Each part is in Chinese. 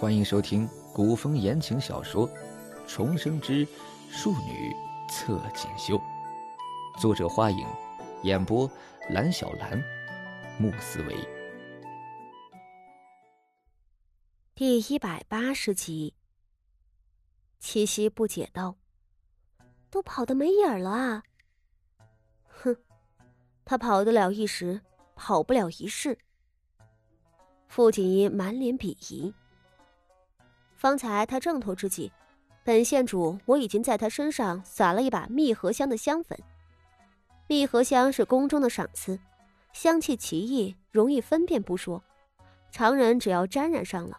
欢迎收听古风言情小说《重生之庶女侧锦绣》，作者：花影，演播：蓝小兰、穆思维。第一百八十集，七夕不解道：“都跑得没影儿了啊！”哼，他跑得了一时，跑不了一世。傅锦衣满脸鄙夷。方才他正头之际，本县主我已经在他身上撒了一把蜜合香的香粉。蜜合香是宫中的赏赐，香气奇异，容易分辨不说，常人只要沾染上了，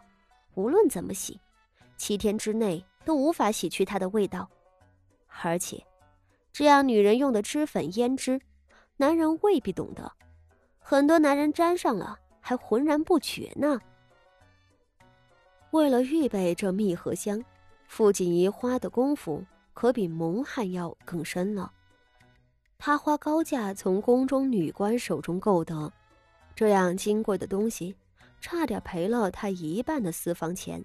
无论怎么洗，七天之内都无法洗去它的味道。而且，这样女人用的脂粉胭脂，男人未必懂得，很多男人沾上了还浑然不觉呢。为了预备这蜜合香，傅锦仪花的功夫可比蒙汗药更深了。他花高价从宫中女官手中购得，这样金贵的东西，差点赔了他一半的私房钱。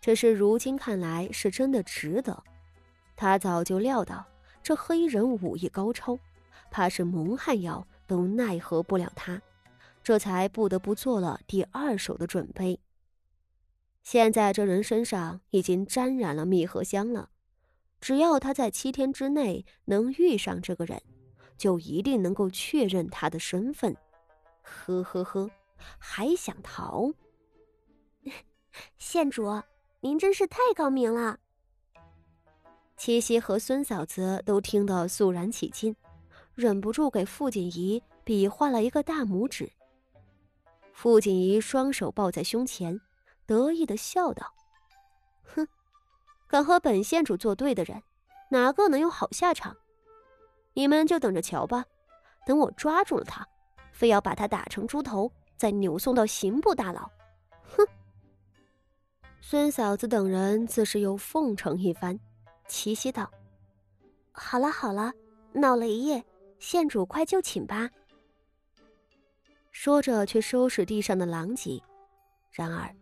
只是如今看来是真的值得。他早就料到这黑人武艺高超，怕是蒙汗药都奈何不了他，这才不得不做了第二手的准备。现在这人身上已经沾染了蜜合香了，只要他在七天之内能遇上这个人，就一定能够确认他的身份。呵呵呵，还想逃？县主，您真是太高明了。七夕和孙嫂子都听得肃然起敬，忍不住给傅锦仪比划了一个大拇指。傅锦仪双手抱在胸前。得意的笑道：“哼，敢和本县主作对的人，哪个能有好下场？你们就等着瞧吧。等我抓住了他，非要把他打成猪头，再扭送到刑部大牢。”哼。孙嫂子等人自是又奉承一番。齐夕道：“好了好了，闹了一夜，县主快就寝吧。”说着，却收拾地上的狼藉。然而。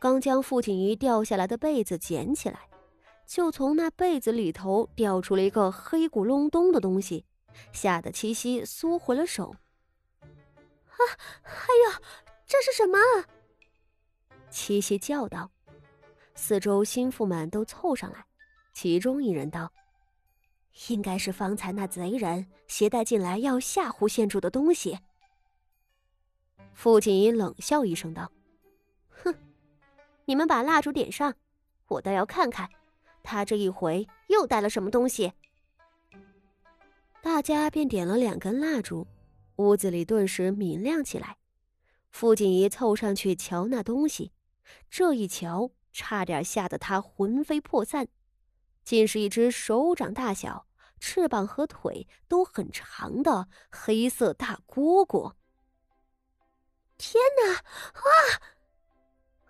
刚将傅锦仪掉下来的被子捡起来，就从那被子里头掉出了一个黑咕隆咚的东西，吓得七夕缩回了手。啊！哎呀，这是什么？七夕叫道。四周心腹们都凑上来，其中一人道：“应该是方才那贼人携带进来要吓唬县主的东西。”傅锦仪冷笑一声道。你们把蜡烛点上，我倒要看看，他这一回又带了什么东西。大家便点了两根蜡烛，屋子里顿时明亮起来。傅锦仪凑上去瞧那东西，这一瞧，差点吓得他魂飞魄散，竟是一只手掌大小、翅膀和腿都很长的黑色大蝈蝈。天哪！啊！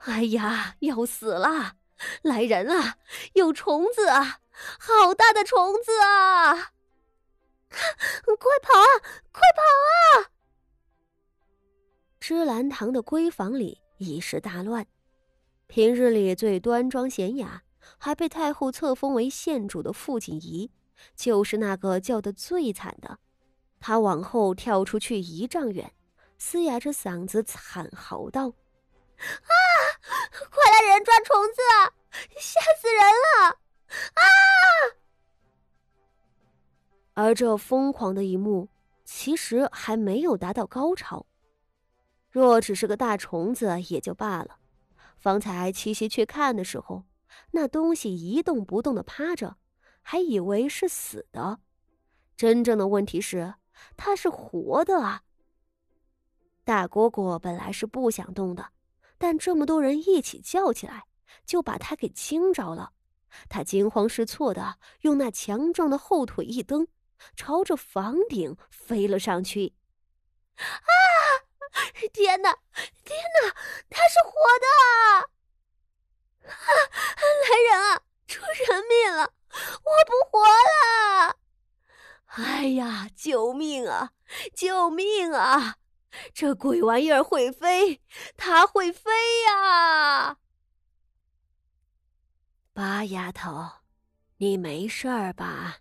哎呀，要死了！来人啊，有虫子啊，好大的虫子啊！快跑啊，快跑啊！芝兰堂的闺房里一时大乱。平日里最端庄娴雅，还被太后册封为县主的傅锦仪，就是那个叫的最惨的。他往后跳出去一丈远，嘶哑着嗓子惨嚎道。啊！快来人抓虫子啊！吓死人了！啊！而这疯狂的一幕，其实还没有达到高潮。若只是个大虫子也就罢了，方才七夕去看的时候，那东西一动不动的趴着，还以为是死的。真正的问题是，它是活的啊！大蝈蝈本来是不想动的。但这么多人一起叫起来，就把他给惊着了。他惊慌失措的用那强壮的后腿一蹬，朝着房顶飞了上去。啊！天哪！天哪！他是活的！啊！来人啊！出人命了！我不活了！哎呀！救命啊！救命啊！这鬼玩意儿会飞，它会飞呀！八丫头，你没事儿吧？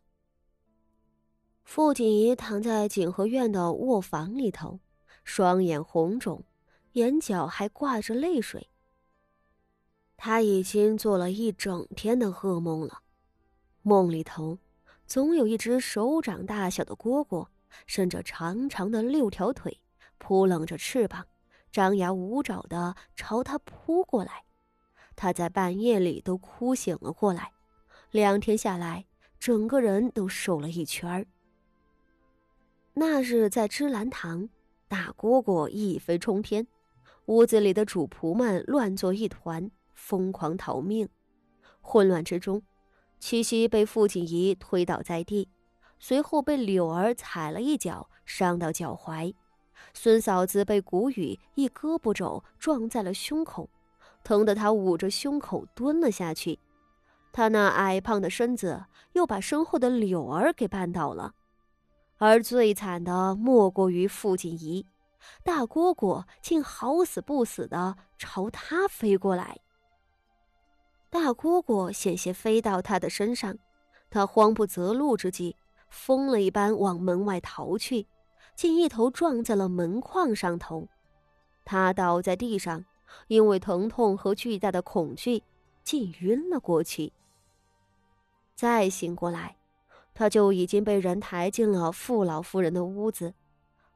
傅锦仪躺在景和院的卧房里头，双眼红肿，眼角还挂着泪水。他已经做了一整天的噩梦了，梦里头总有一只手掌大小的蝈蝈，伸着长长的六条腿，扑棱着翅膀，张牙舞爪的朝他扑过来。他在半夜里都哭醒了过来，两天下来，整个人都瘦了一圈儿。那日在芝兰堂，大蝈蝈一飞冲天，屋子里的主仆们乱作一团，疯狂逃命。混乱之中，七夕被傅锦仪推倒在地，随后被柳儿踩了一脚，伤到脚踝。孙嫂子被谷雨一胳膊肘撞在了胸口，疼得她捂着胸口蹲了下去。她那矮胖的身子又把身后的柳儿给绊倒了。而最惨的莫过于傅锦仪，大蝈蝈竟好死不死的朝他飞过来。大蝈蝈险些飞到他的身上，他慌不择路之际，疯了一般往门外逃去，竟一头撞在了门框上头。他倒在地上，因为疼痛和巨大的恐惧，竟晕了过去。再醒过来。他就已经被人抬进了傅老夫人的屋子，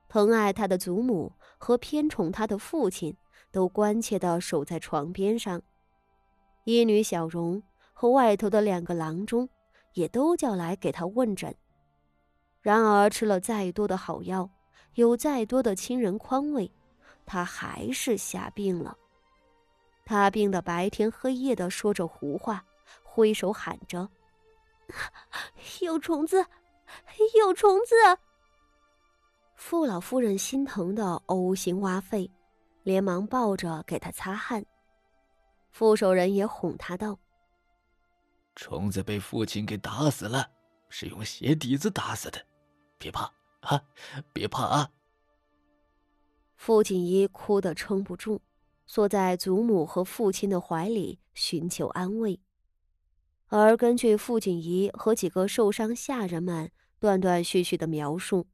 疼爱他的祖母和偏宠他的父亲都关切的守在床边上，医女小荣和外头的两个郎中也都叫来给他问诊。然而吃了再多的好药，有再多的亲人宽慰，他还是吓病了。他病得白天黑夜的说着胡话，挥手喊着。有虫子，有虫子！傅老夫人心疼的呕心挖肺，连忙抱着给他擦汗。傅守仁也哄他道：“虫子被父亲给打死了，是用鞋底子打死的，别怕啊，别怕啊！”傅锦衣哭得撑不住，缩在祖母和父亲的怀里寻求安慰。而根据傅锦仪和几个受伤下人们断断续续的描述，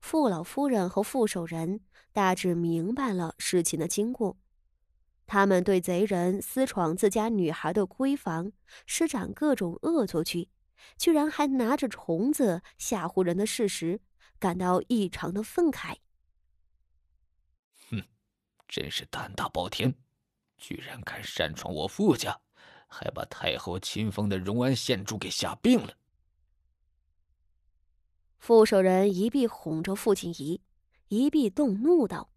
傅老夫人和傅守仁大致明白了事情的经过。他们对贼人私闯自家女孩的闺房，施展各种恶作剧，居然还拿着虫子吓唬人的事实，感到异常的愤慨。哼，真是胆大包天，居然敢擅闯我傅家！还把太后亲封的荣安县主给吓病了。傅守仁一臂哄着傅锦仪，一臂动怒道：“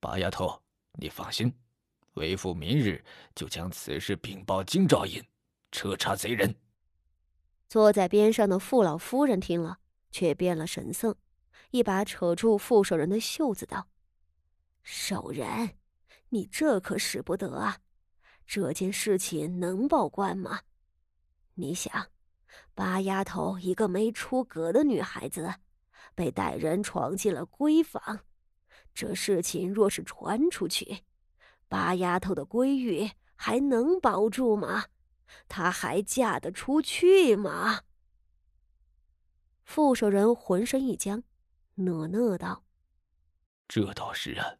八丫头，你放心，为父明日就将此事禀报京兆尹，彻查贼人。”坐在边上的傅老夫人听了，却变了神色，一把扯住傅守仁的袖子道：“守仁，你这可使不得啊！”这件事情能报官吗？你想，八丫头一个没出阁的女孩子，被歹人闯进了闺房，这事情若是传出去，八丫头的闺玉还能保住吗？她还嫁得出去吗？副手人浑身一僵，讷讷道：“这倒是啊，